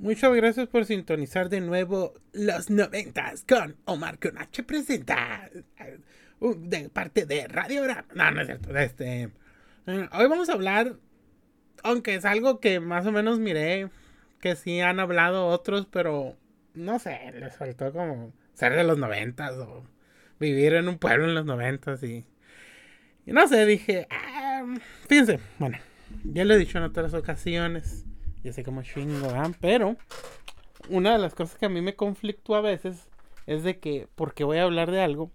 Muchas gracias por sintonizar de nuevo los noventas con Omar Conache presenta uh, de parte de Radio No, no es cierto. Este, eh, hoy vamos a hablar, aunque es algo que más o menos miré, que sí han hablado otros, pero no sé, les faltó como ser de los noventas o vivir en un pueblo en los noventas y, y no sé, dije, ah, fíjense, bueno, ya lo he dicho en otras ocasiones y así como chingo, Pero una de las cosas que a mí me conflictúa a veces es de que, porque voy a hablar de algo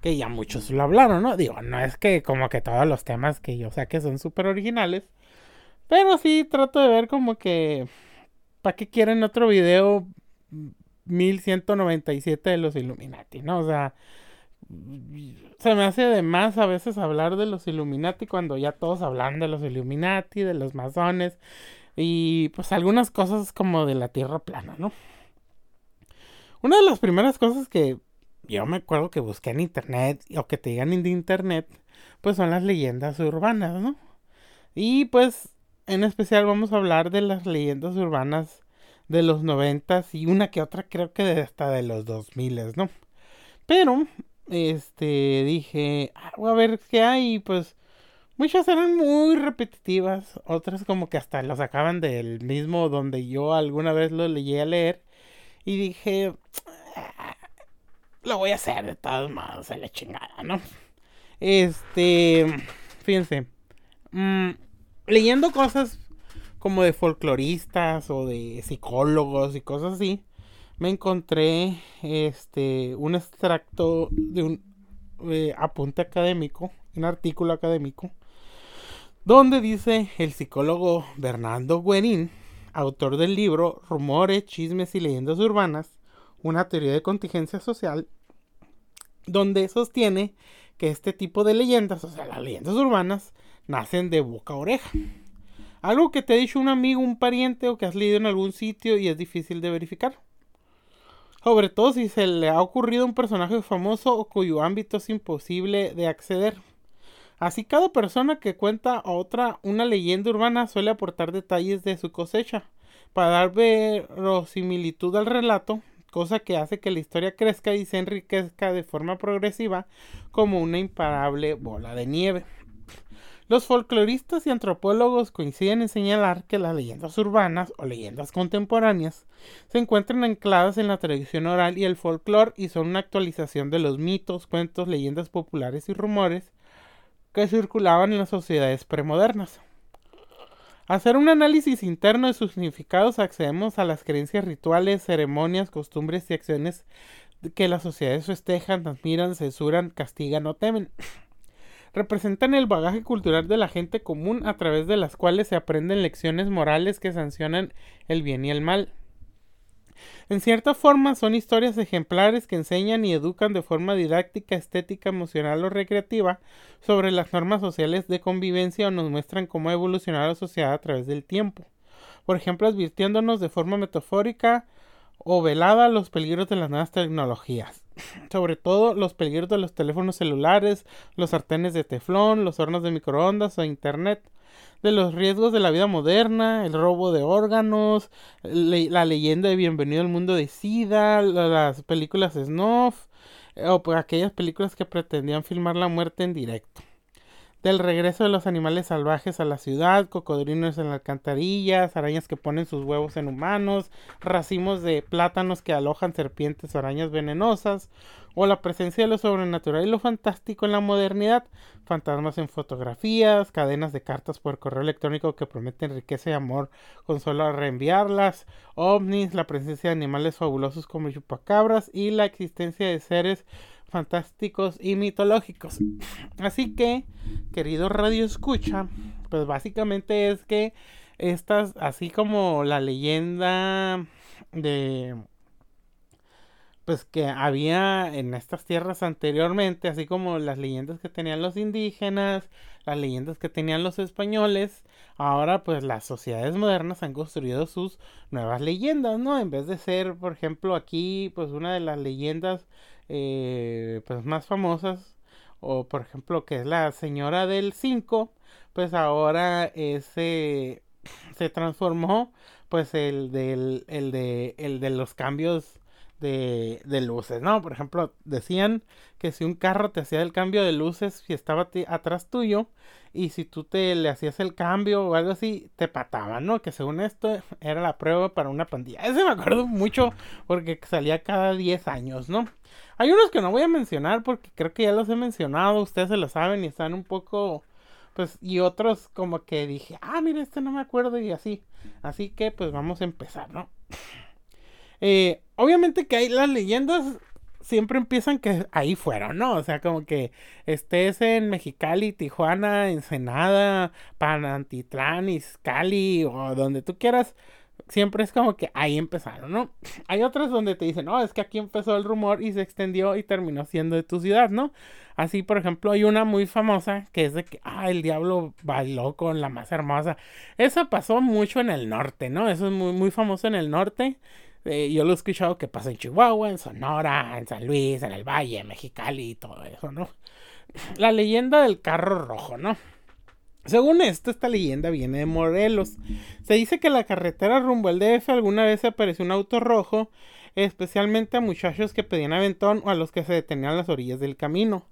que ya muchos lo hablaron, ¿no? Digo, no es que como que todos los temas que yo que son súper originales, pero sí trato de ver como que, ¿para qué quieren otro video 1197 de los Illuminati, ¿no? O sea, se me hace de más a veces hablar de los Illuminati cuando ya todos hablan de los Illuminati, de los masones y pues algunas cosas como de la Tierra plana, ¿no? Una de las primeras cosas que yo me acuerdo que busqué en internet o que te digan en internet, pues son las leyendas urbanas, ¿no? Y pues en especial vamos a hablar de las leyendas urbanas de los noventas y una que otra creo que hasta de los dos miles, ¿no? Pero, este, dije, ah, voy a ver qué hay, pues Muchas eran muy repetitivas, otras como que hasta lo sacaban del mismo donde yo alguna vez lo leí a leer y dije, ah, lo voy a hacer de todos modos, a la chingada, ¿no? Este, fíjense, mm, leyendo cosas como de folcloristas o de psicólogos y cosas así, me encontré este un extracto de un eh, apunte académico, un artículo académico donde dice el psicólogo Bernardo Guerin, autor del libro Rumores, Chismes y Leyendas Urbanas, una teoría de contingencia social, donde sostiene que este tipo de leyendas, o sea, las leyendas urbanas, nacen de boca a oreja. Algo que te ha dicho un amigo, un pariente o que has leído en algún sitio y es difícil de verificar. Sobre todo si se le ha ocurrido un personaje famoso o cuyo ámbito es imposible de acceder. Así cada persona que cuenta a otra una leyenda urbana suele aportar detalles de su cosecha para dar verosimilitud al relato, cosa que hace que la historia crezca y se enriquezca de forma progresiva como una imparable bola de nieve. Los folcloristas y antropólogos coinciden en señalar que las leyendas urbanas o leyendas contemporáneas se encuentran ancladas en la tradición oral y el folclore y son una actualización de los mitos, cuentos, leyendas populares y rumores que circulaban en las sociedades premodernas. Hacer un análisis interno de sus significados accedemos a las creencias rituales, ceremonias, costumbres y acciones que las sociedades festejan, admiran, censuran, castigan o temen. Representan el bagaje cultural de la gente común a través de las cuales se aprenden lecciones morales que sancionan el bien y el mal. En cierta forma son historias ejemplares que enseñan y educan de forma didáctica, estética, emocional o recreativa sobre las normas sociales de convivencia o nos muestran cómo ha evolucionado la sociedad a través del tiempo. Por ejemplo, advirtiéndonos de forma metafórica o velada los peligros de las nuevas tecnologías. Sobre todo los peligros de los teléfonos celulares, los sartenes de teflón, los hornos de microondas o internet de los riesgos de la vida moderna, el robo de órganos, la leyenda de Bienvenido al Mundo de Sida, las películas snuff, o pues aquellas películas que pretendían filmar la muerte en directo del regreso de los animales salvajes a la ciudad, cocodrilos en las alcantarillas, arañas que ponen sus huevos en humanos, racimos de plátanos que alojan serpientes o arañas venenosas, o la presencia de lo sobrenatural y lo fantástico en la modernidad, fantasmas en fotografías, cadenas de cartas por correo electrónico que prometen riqueza y amor con solo reenviarlas, ovnis, la presencia de animales fabulosos como chupacabras y la existencia de seres fantásticos y mitológicos. Así que, querido Radio Escucha, pues básicamente es que estas, así como la leyenda de pues que había en estas tierras anteriormente, así como las leyendas que tenían los indígenas, las leyendas que tenían los españoles, ahora pues las sociedades modernas han construido sus nuevas leyendas, ¿no? En vez de ser, por ejemplo, aquí pues una de las leyendas eh, pues más famosas o por ejemplo que es la señora del 5 pues ahora ese se transformó pues el del, el de, el de los cambios de, de, luces, ¿no? Por ejemplo, decían que si un carro te hacía el cambio de luces, si estaba atrás tuyo, y si tú te le hacías el cambio o algo así, te pataban, ¿no? Que según esto era la prueba para una pandilla. Ese me acuerdo mucho porque salía cada 10 años, ¿no? Hay unos que no voy a mencionar porque creo que ya los he mencionado, ustedes se lo saben y están un poco pues y otros como que dije, ah, mira, este no me acuerdo y así. Así que pues vamos a empezar, ¿no? Eh, obviamente que hay las leyendas siempre empiezan que ahí fueron, ¿no? O sea, como que estés en Mexicali, Tijuana, Ensenada, Panantitlán, Izcali o donde tú quieras, siempre es como que ahí empezaron, ¿no? Hay otras donde te dicen, no, es que aquí empezó el rumor y se extendió y terminó siendo de tu ciudad, ¿no? Así, por ejemplo, hay una muy famosa que es de que, ah, el diablo bailó con la más hermosa. Eso pasó mucho en el norte, ¿no? Eso es muy, muy famoso en el norte. Eh, yo lo he escuchado que pasa en Chihuahua, en Sonora, en San Luis, en el Valle, Mexicali y todo eso, ¿no? La leyenda del carro rojo, ¿no? Según esto, esta leyenda viene de Morelos. Se dice que la carretera rumbo al DF alguna vez apareció un auto rojo, especialmente a muchachos que pedían aventón o a los que se detenían a las orillas del camino.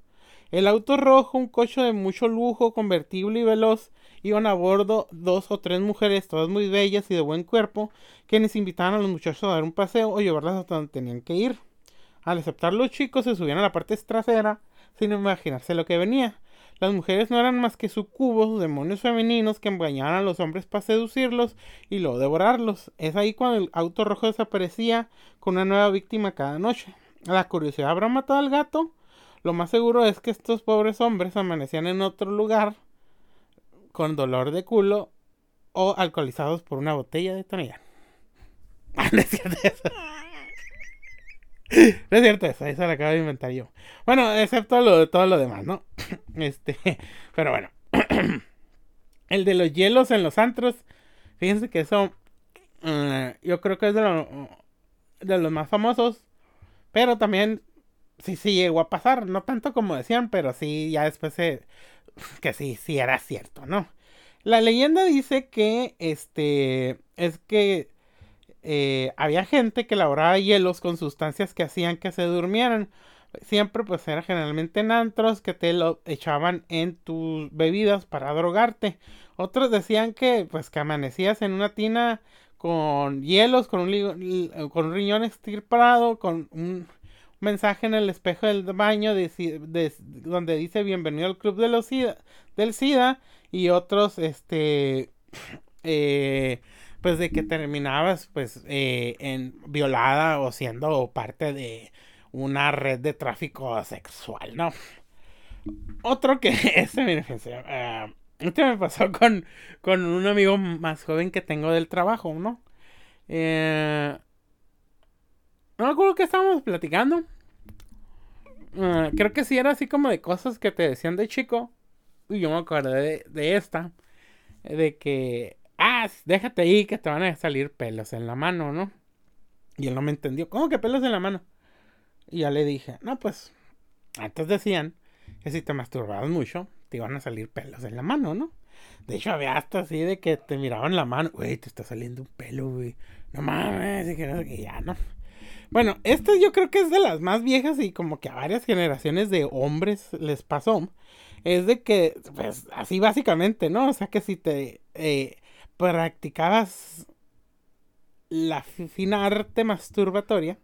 El auto rojo, un coche de mucho lujo, convertible y veloz, iban a bordo dos o tres mujeres, todas muy bellas y de buen cuerpo, quienes invitaban a los muchachos a dar un paseo o llevarlas hasta donde tenían que ir. Al aceptar los chicos se subían a la parte trasera sin imaginarse lo que venía. Las mujeres no eran más que sucubos, demonios femeninos que engañaban a los hombres para seducirlos y luego devorarlos. Es ahí cuando el auto rojo desaparecía con una nueva víctima cada noche. La curiosidad habrá matado al gato lo más seguro es que estos pobres hombres amanecían en otro lugar con dolor de culo o alcoholizados por una botella de tonilla. no es cierto eso. Eso, lo acabo de inventar yo. Bueno, excepto lo de todo lo demás, ¿no? Este, pero bueno. El de los hielos en los antros. Fíjense que eso uh, yo creo que es de, lo, de los más famosos. Pero también sí, sí llegó a pasar, no tanto como decían, pero sí, ya después se, que sí, sí era cierto, ¿no? La leyenda dice que, este, es que eh, había gente que elaboraba hielos con sustancias que hacían que se durmieran. Siempre pues era generalmente en antros que te lo echaban en tus bebidas para drogarte. Otros decían que pues que amanecías en una tina con hielos, con un, con riñón estirpado, con un mensaje en el espejo del baño donde dice bienvenido al club de los SIDA, del SIDA y otros este eh, pues de que terminabas pues eh, en violada o siendo parte de una red de tráfico sexual, ¿no? Otro que este, mire, uh, este me pasó con, con un amigo más joven que tengo del trabajo, ¿no? Eh, no me acuerdo que estábamos platicando. Ah, creo que sí era así como de cosas que te decían de chico. Y yo me acordé de, esta. De que, ah, déjate ahí que te van a salir pelos en la mano, ¿no? Y él no me entendió. ¿Cómo que pelos en la mano? Y ya le dije, no, pues, antes decían que si te masturbabas mucho, te iban a salir pelos en la mano, ¿no? De hecho, había hasta así de que te miraban la mano, güey, te está saliendo un pelo, güey. No mames, y que, ya, ¿no? Bueno, este yo creo que es de las más viejas y como que a varias generaciones de hombres les pasó. Es de que, pues, así básicamente, ¿no? O sea que si te eh, practicabas la fina arte masturbatoria,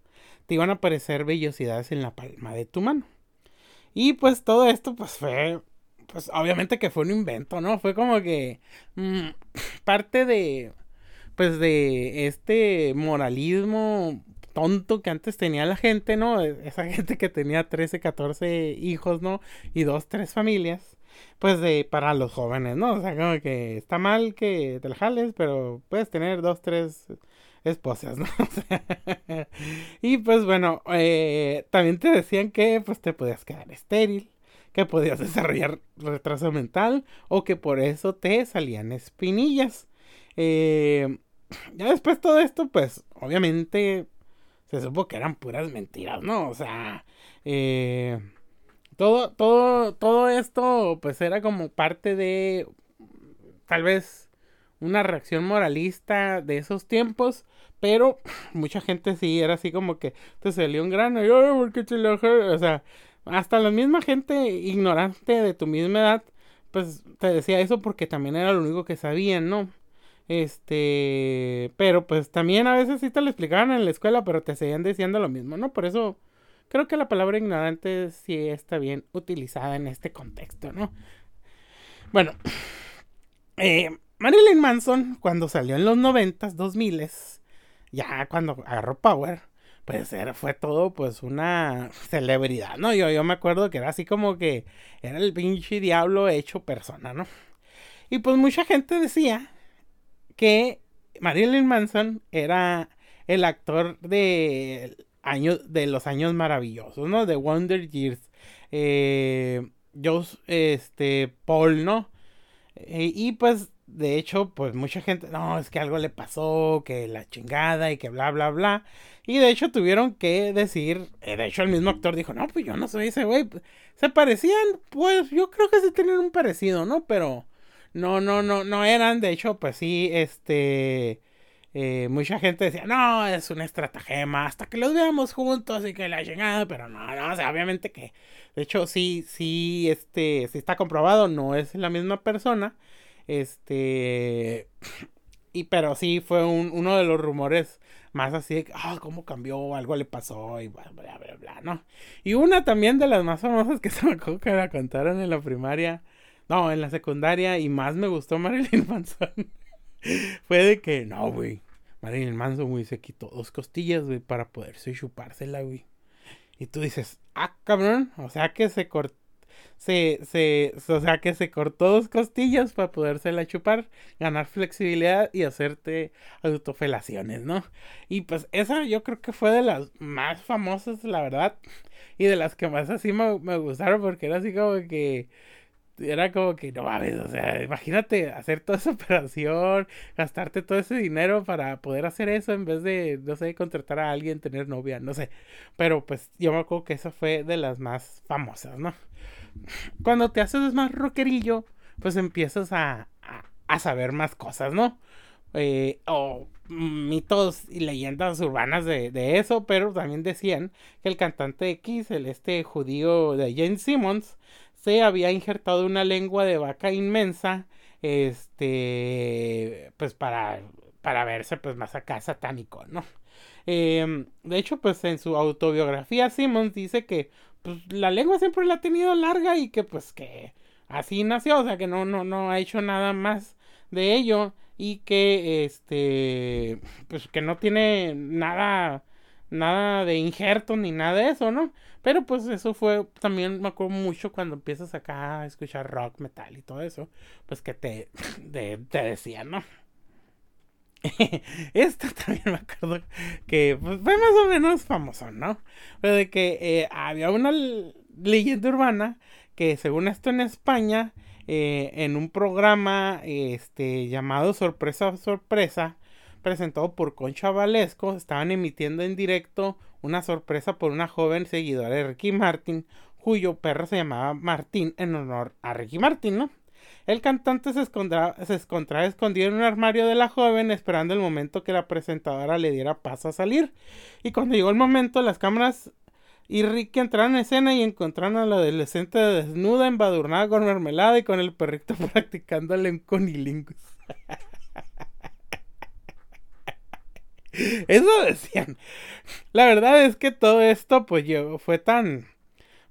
te iban a aparecer vellosidades en la palma de tu mano. Y pues todo esto, pues fue, pues obviamente que fue un invento, ¿no? Fue como que mm, parte de, pues de este moralismo tonto que antes tenía la gente, ¿no? E, esa gente que tenía 13, 14 hijos, ¿no? Y dos, tres familias. Pues de para los jóvenes, ¿no? O sea, como que está mal que te la jales, pero puedes tener dos, tres esposas, ¿no? y pues bueno, eh, también te decían que pues te podías quedar estéril, que podías desarrollar retraso mental o que por eso te salían espinillas. Eh, ya después todo esto, pues obviamente se supo que eran puras mentiras, ¿no? O sea, eh, todo, todo, todo esto, pues era como parte de, tal vez, una reacción moralista de esos tiempos, pero mucha gente sí era así como que te salió un grano y, ay, ¿por qué te lo O sea, hasta la misma gente ignorante de tu misma edad, pues te decía eso porque también era lo único que sabían, ¿no? Este, pero pues también a veces sí te lo explicaban en la escuela, pero te seguían diciendo lo mismo, ¿no? Por eso creo que la palabra ignorante sí está bien utilizada en este contexto, ¿no? Bueno, eh, Marilyn Manson, cuando salió en los noventas, dos miles, ya cuando agarró Power, pues era, fue todo pues una celebridad, ¿no? Yo, yo me acuerdo que era así como que era el pinche diablo hecho persona, ¿no? Y pues mucha gente decía que Marilyn Manson era el actor de años de los años maravillosos, ¿no? De Wonder Years. Eh, este, Paul, ¿no? Eh, y pues, de hecho, pues mucha gente, no, es que algo le pasó, que la chingada y que bla, bla, bla. Y de hecho tuvieron que decir, eh, de hecho el mismo actor dijo, no, pues yo no soy ese güey. Se parecían, pues yo creo que sí tenían un parecido, ¿no? Pero no, no, no, no eran, de hecho, pues sí, este... Eh, mucha gente decía, no, es una estratagema, hasta que los veamos juntos y que la llegada, pero no, no, o sea, obviamente que, de hecho, sí, sí, este, sí está comprobado, no es la misma persona, este, y pero sí fue un, uno de los rumores más así de, ah, cómo cambió, algo le pasó y bla, bla, bla, bla, ¿no? Y una también de las más famosas que se me acuerdo que la contaron en la primaria, no, en la secundaria y más me gustó Marilyn Manson. Fue de que, no, güey. Marilyn Manson, güey, se quitó dos costillas, güey, para poderse chupársela, güey. Y tú dices, ah, cabrón, o sea que se cortó. Se, se, o sea que se cortó dos costillas para podérsela chupar, ganar flexibilidad y hacerte autofelaciones, ¿no? Y pues esa yo creo que fue de las más famosas, la verdad, y de las que más así me, me gustaron porque era así como que era como que no mames, o sea, imagínate hacer toda esa operación, gastarte todo ese dinero para poder hacer eso en vez de, no sé, contratar a alguien, tener novia, no sé. Pero pues yo me acuerdo que esa fue de las más famosas, ¿no? Cuando te haces más rockerillo, pues empiezas a, a, saber más cosas, ¿no? Eh, o mitos y leyendas urbanas de, de, eso, pero también decían que el cantante X, el este judío de Jane Simmons, se había injertado una lengua de vaca inmensa, este, pues para, para verse pues más acá satánico, ¿no? Em, de hecho, pues en su autobiografía Simmons dice que pues, la lengua siempre la ha tenido larga y que pues que así nació, o sea que no, no, no ha hecho nada más de ello y que este, pues que no tiene nada nada de injerto ni nada de eso, ¿no? Pero pues eso fue, también me acuerdo mucho cuando empiezas acá a escuchar rock, metal y todo eso, pues que te, te decían, ¿no? Esto también me acuerdo que pues, fue más o menos famoso, ¿no? Pero de que eh, había una leyenda urbana que según esto en España, eh, en un programa este, llamado Sorpresa Sorpresa, presentado por Concha Valesco, estaban emitiendo en directo una sorpresa por una joven seguidora de Ricky Martin, cuyo perro se llamaba Martín en honor a Ricky Martin, ¿no? El cantante se, se encontraba escondido en un armario de la joven esperando el momento que la presentadora le diera paso a salir. Y cuando llegó el momento, las cámaras y Ricky entraron en escena y encontraron a la adolescente desnuda, embadurnada con mermelada y con el perrito practicándole en conilingus. Eso decían. La verdad es que todo esto, pues, fue tan.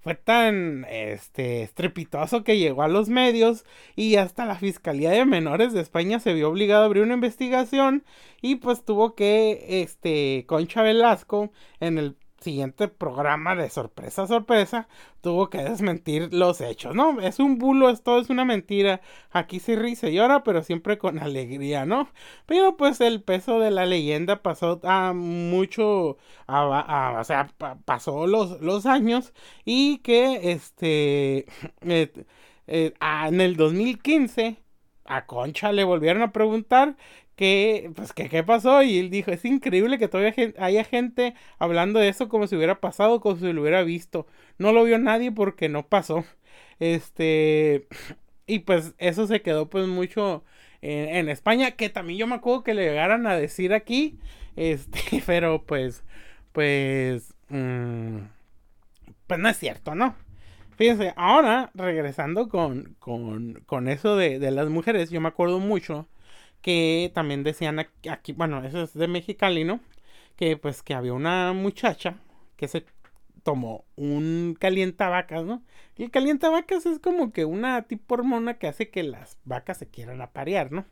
Fue tan este, estrepitoso que llegó a los medios y hasta la Fiscalía de Menores de España se vio obligado a abrir una investigación y pues tuvo que, este, Concha Velasco en el siguiente programa de sorpresa, sorpresa, tuvo que desmentir los hechos, ¿no? Es un bulo, esto es una mentira. Aquí se ríe y se llora, pero siempre con alegría, ¿no? Pero pues el peso de la leyenda pasó a mucho, a, o sea, pasó los, los años y que este, eh, eh, en el 2015 a Concha le volvieron a preguntar que, pues, que qué pasó y él dijo, es increíble que todavía haya gente hablando de eso como si hubiera pasado, como si lo hubiera visto. No lo vio nadie porque no pasó. Este, y pues eso se quedó pues mucho en, España, que también yo me acuerdo que le llegaran a decir aquí, este, pero pues, pues, mm, pues no es cierto, ¿no? Fíjense, ahora regresando con, con, con eso de, de, las mujeres, yo me acuerdo mucho que también decían aquí, bueno, eso es de Mexicali, ¿no? Que pues que había una muchacha que se tomó un calientavacas, ¿no? Y el calientavacas es como que una tipo hormona que hace que las vacas se quieran aparear, ¿no?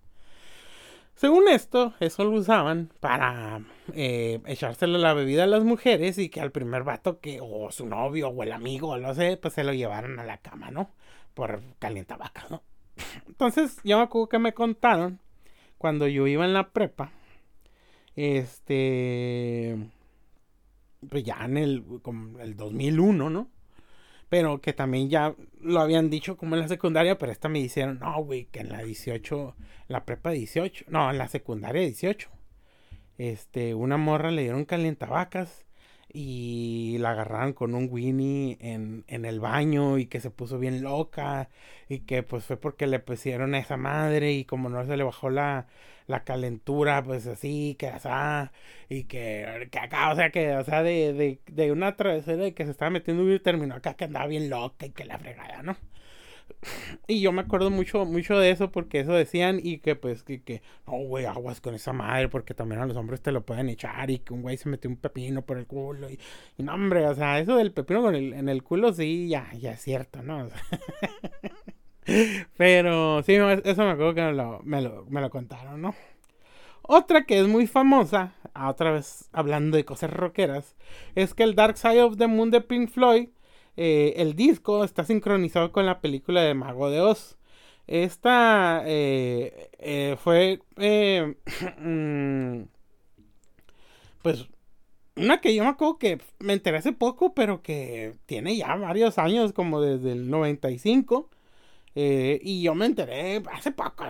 Según esto, eso lo usaban para eh, echárselo la bebida a las mujeres y que al primer vato que, o su novio, o el amigo, o no sé, pues se lo llevaran a la cama, ¿no? Por calientavacas, ¿no? Entonces, yo me acuerdo que me contaron cuando yo iba en la prepa, este, pues ya en el, como el 2001, ¿no? Pero que también ya lo habían dicho como en la secundaria, pero esta me dijeron, no, güey, que en la 18, la prepa 18, no, en la secundaria 18. Este, una morra le dieron calientavacas y la agarraron con un Winnie en, en, el baño y que se puso bien loca y que pues fue porque le pusieron a esa madre y como no se le bajó la, la calentura, pues así, que asá, y que, que, acá, o sea, que, o sea, de, de, de una travesía de que se estaba metiendo y terminó acá que andaba bien loca y que la fregada, ¿no? Y yo me acuerdo mucho, mucho de eso porque eso decían y que pues que, que no, güey, aguas con esa madre porque también a los hombres te lo pueden echar y que un güey se metió un pepino por el culo y, y no, hombre, o sea, eso del pepino con el, en el culo sí, ya, ya es cierto, ¿no? Pero sí, eso me acuerdo que me lo, me lo, me lo contaron, ¿no? Otra que es muy famosa, otra vez hablando de cosas rockeras, es que el Dark Side of the Moon de Pink Floyd, eh, el disco está sincronizado con la película de Mago de Oz. Esta eh, eh, fue, mm, pues, una que yo me acuerdo que me enteré hace poco, pero que tiene ya varios años, como desde el 95. Eh, y yo me enteré hace poco,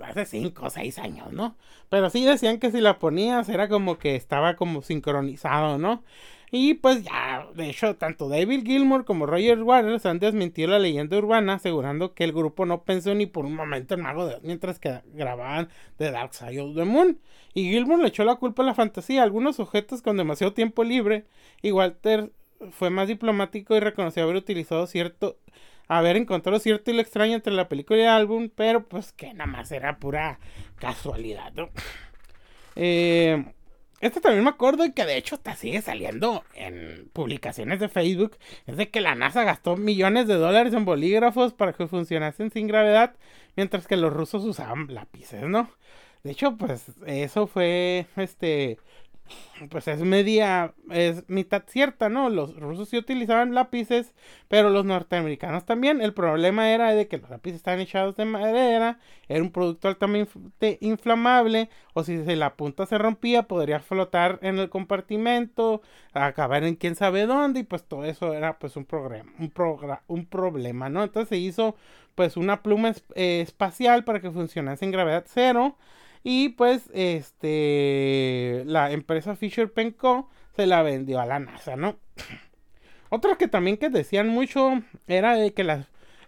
hace 5 o 6 años, ¿no? Pero sí decían que si la ponías era como que estaba como sincronizado, ¿no? Y pues ya, de hecho, tanto David Gilmour como Roger Waters han desmentido la leyenda urbana, asegurando que el grupo no pensó ni por un momento en Mago de mientras que grababan The Dark Side of the Moon. Y Gilmour le echó la culpa a la fantasía a algunos sujetos con demasiado tiempo libre. Y Walter fue más diplomático y reconoció haber utilizado cierto haber encontrado cierto y lo extraño entre la película y el álbum, pero pues que nada más era pura casualidad, ¿no? Eh, este también me acuerdo y que de hecho está sigue saliendo en publicaciones de Facebook. Es de que la NASA gastó millones de dólares en bolígrafos para que funcionasen sin gravedad, mientras que los rusos usaban lápices, ¿no? De hecho, pues eso fue este pues es media, es mitad cierta, ¿no? Los rusos sí utilizaban lápices, pero los norteamericanos también. El problema era de que los lápices estaban echados de madera, era un producto altamente inflamable, o si la punta se rompía, podría flotar en el compartimento, acabar en quién sabe dónde, y pues todo eso era pues un, programa, un, problema, ¿no? Entonces se hizo pues una pluma eh, espacial para que funcionase en gravedad cero y pues, este, la empresa Fisher Co. se la vendió a la NASA, ¿no? Otra que también que decían mucho era de que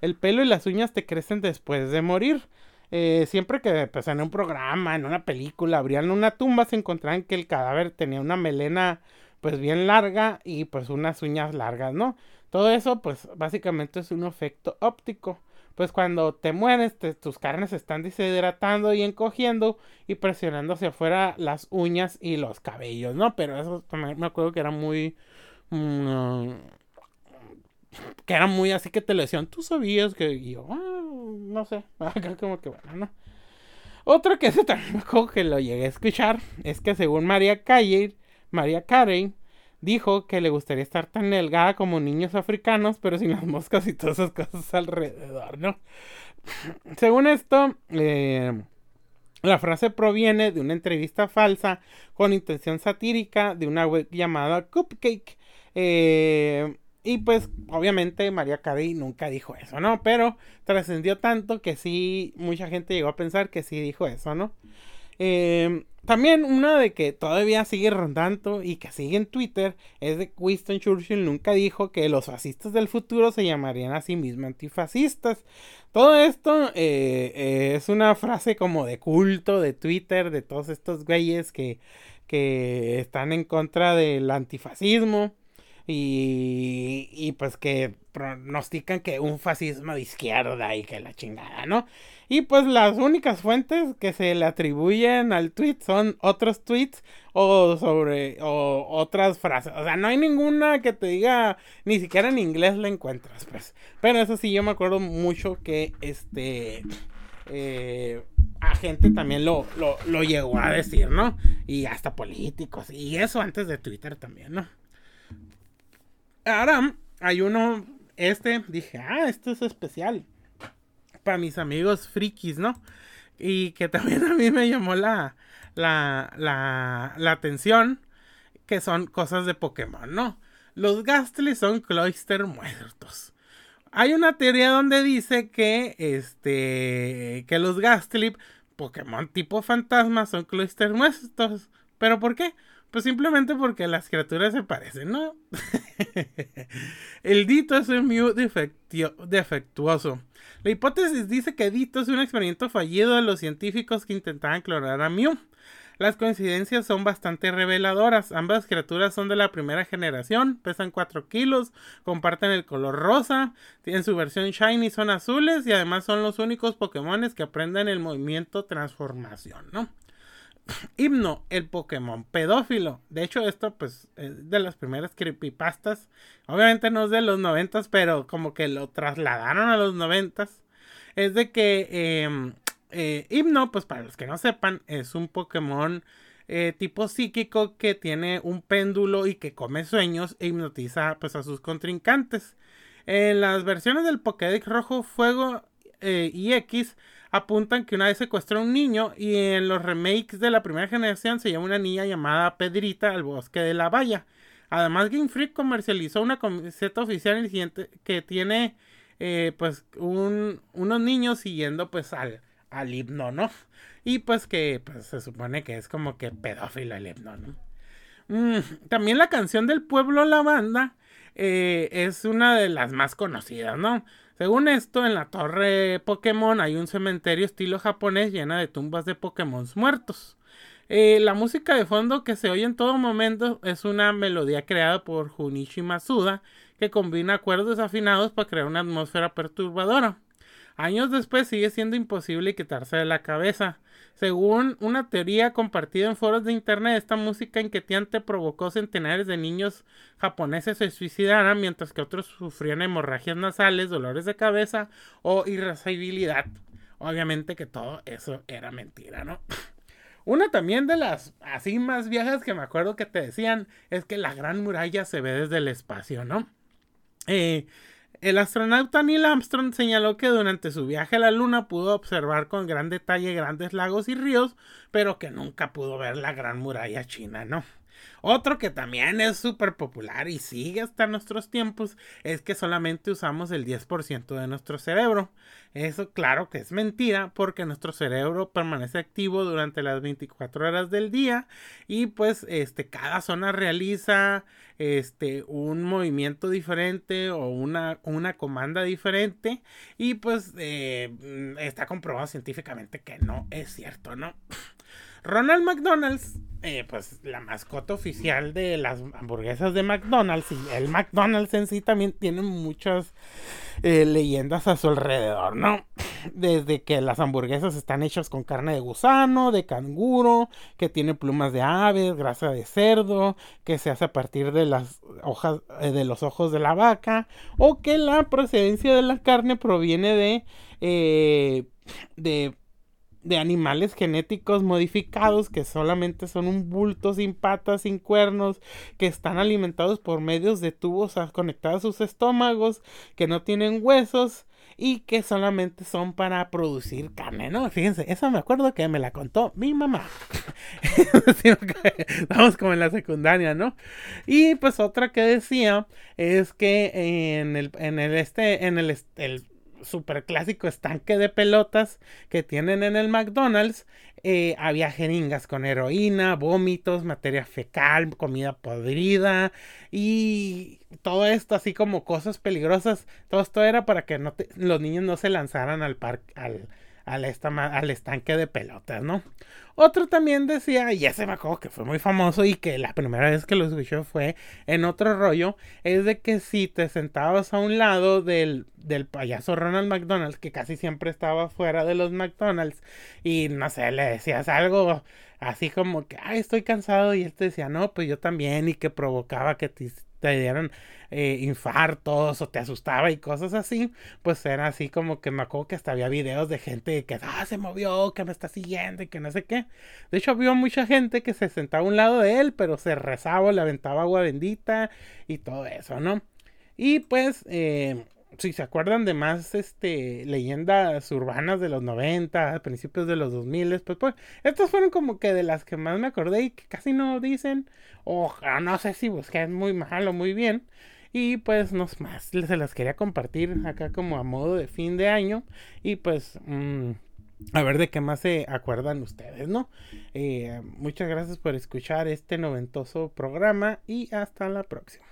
el pelo y las uñas te crecen después de morir. Eh, siempre que pues, en un programa, en una película, abrían una tumba, se encontraban que el cadáver tenía una melena pues bien larga y pues unas uñas largas, ¿no? Todo eso pues básicamente es un efecto óptico pues cuando te mueres, tus carnes se están deshidratando y encogiendo y presionando hacia afuera las uñas y los cabellos, ¿no? Pero eso me acuerdo que era muy... Mm, que era muy así que te lo decían, tú sabías que yo, ah, no sé, como que bueno, ¿no? Otro que ese también me acuerdo que lo llegué a escuchar es que según María Carey, María Carey, dijo que le gustaría estar tan delgada como niños africanos, pero sin las moscas y todas esas cosas alrededor, ¿no? Según esto, eh, la frase proviene de una entrevista falsa con intención satírica de una web llamada Cupcake. Eh, y pues, obviamente, María Carey nunca dijo eso, ¿no? Pero trascendió tanto que sí, mucha gente llegó a pensar que sí dijo eso, ¿no? Eh, también una de que todavía sigue rondando y que sigue en Twitter es de que Winston Churchill nunca dijo que los fascistas del futuro se llamarían a sí mismos antifascistas. Todo esto eh, es una frase como de culto de Twitter de todos estos güeyes que, que están en contra del antifascismo y, y pues que pronostican que un fascismo de izquierda y que la chingada, ¿no? Y pues las únicas fuentes que se le atribuyen al tweet son otros tweets o sobre o otras frases. O sea, no hay ninguna que te diga, ni siquiera en inglés la encuentras, pues. Pero eso sí, yo me acuerdo mucho que este eh, a gente también lo, lo, lo llegó a decir, ¿no? Y hasta políticos. Y eso antes de Twitter también, ¿no? Ahora hay uno, este, dije, ah, esto es especial para mis amigos frikis, ¿no? Y que también a mí me llamó la, la, la, la atención, que son cosas de Pokémon, ¿no? Los Gastly son Cloyster muertos. Hay una teoría donde dice que, este, que los Gastly, Pokémon tipo fantasma, son Cloyster muertos. ¿Pero por qué? Pues simplemente porque las criaturas se parecen, ¿no? el Dito es un Mew defectuoso. La hipótesis dice que Dito es un experimento fallido de los científicos que intentaban clonar a Mew. Las coincidencias son bastante reveladoras. Ambas criaturas son de la primera generación, pesan 4 kilos, comparten el color rosa, tienen su versión shiny, son azules y además son los únicos Pokémon que aprenden el movimiento transformación, ¿no? Himno, el Pokémon pedófilo. De hecho, esto pues es de las primeras creepypastas. Obviamente no es de los noventas, pero como que lo trasladaron a los noventas. Es de que eh, eh, Himno, pues para los que no sepan, es un Pokémon eh, tipo psíquico que tiene un péndulo y que come sueños e hipnotiza pues a sus contrincantes. En las versiones del Pokédex Rojo, Fuego eh, y X apuntan que una vez secuestró a un niño y en los remakes de la primera generación se llama una niña llamada Pedrita al bosque de la valla. Además Game Freak comercializó una camiseta oficial que tiene eh, pues unos niños siguiendo pues al, al. Y pues que pues, se supone que es como que pedófilo el himno, ¿no? Mm, también la canción del pueblo La Banda eh, es una de las más conocidas, ¿no? Según esto, en la torre Pokémon hay un cementerio estilo japonés llena de tumbas de Pokémon muertos. Eh, la música de fondo que se oye en todo momento es una melodía creada por Junichi Masuda que combina acuerdos afinados para crear una atmósfera perturbadora. Años después sigue siendo imposible quitarse de la cabeza. Según una teoría compartida en foros de internet, esta música inquietante provocó centenares de niños japoneses se suicidaran, mientras que otros sufrían hemorragias nasales, dolores de cabeza o irascibilidad. Obviamente que todo eso era mentira, ¿no? Una también de las así más viejas que me acuerdo que te decían es que la gran muralla se ve desde el espacio, ¿no? Eh, el astronauta Neil Armstrong señaló que durante su viaje a la Luna pudo observar con gran detalle grandes lagos y ríos, pero que nunca pudo ver la gran muralla china, ¿no? Otro que también es súper popular y sigue hasta nuestros tiempos es que solamente usamos el 10% de nuestro cerebro. Eso claro que es mentira porque nuestro cerebro permanece activo durante las 24 horas del día y pues este cada zona realiza este un movimiento diferente o una, una comanda diferente y pues eh, está comprobado científicamente que no es cierto, ¿no? Ronald McDonald's, eh, pues la mascota oficial de las hamburguesas de McDonald's y el McDonald's en sí también tiene muchas eh, leyendas a su alrededor, ¿no? Desde que las hamburguesas están hechas con carne de gusano, de canguro, que tiene plumas de aves, grasa de cerdo, que se hace a partir de las hojas, eh, de los ojos de la vaca, o que la procedencia de la carne proviene de, de de animales genéticos modificados que solamente son un bulto sin patas, sin cuernos, que están alimentados por medios de tubos conectados a sus estómagos, que no tienen huesos y que solamente son para producir carne, ¿no? Fíjense, eso me acuerdo que me la contó mi mamá. Estamos como en la secundaria, ¿no? Y pues otra que decía es que en el, en el este, en el, el super clásico estanque de pelotas que tienen en el McDonald's, eh, había jeringas con heroína, vómitos, materia fecal, comida podrida y todo esto así como cosas peligrosas. Todo esto era para que no los niños no se lanzaran al parque, al, al, al estanque de pelotas, ¿no? Otro también decía, y ese me acuerdo que fue muy famoso y que la primera vez que lo escuché fue en otro rollo, es de que si te sentabas a un lado del, del payaso Ronald McDonald, que casi siempre estaba fuera de los McDonald's, y no sé, le decías algo así como que, ay, estoy cansado, y él te decía, no, pues yo también, y que provocaba que te, te dieran eh, infartos o te asustaba y cosas así, pues era así como que me acuerdo que hasta había videos de gente que ah, se movió, que me está siguiendo y que no sé qué. De hecho, había mucha gente que se sentaba a un lado de él, pero se rezaba, le aventaba agua bendita y todo eso, ¿no? Y pues, eh, si se acuerdan de más este, leyendas urbanas de los 90, principios de los 2000, pues, pues estas fueron como que de las que más me acordé y que casi no dicen, o no sé si busqué muy mal o muy bien. Y pues no más, se las quería compartir acá como a modo de fin de año. Y pues mm, a ver de qué más se acuerdan ustedes, ¿no? Eh, muchas gracias por escuchar este noventoso programa y hasta la próxima.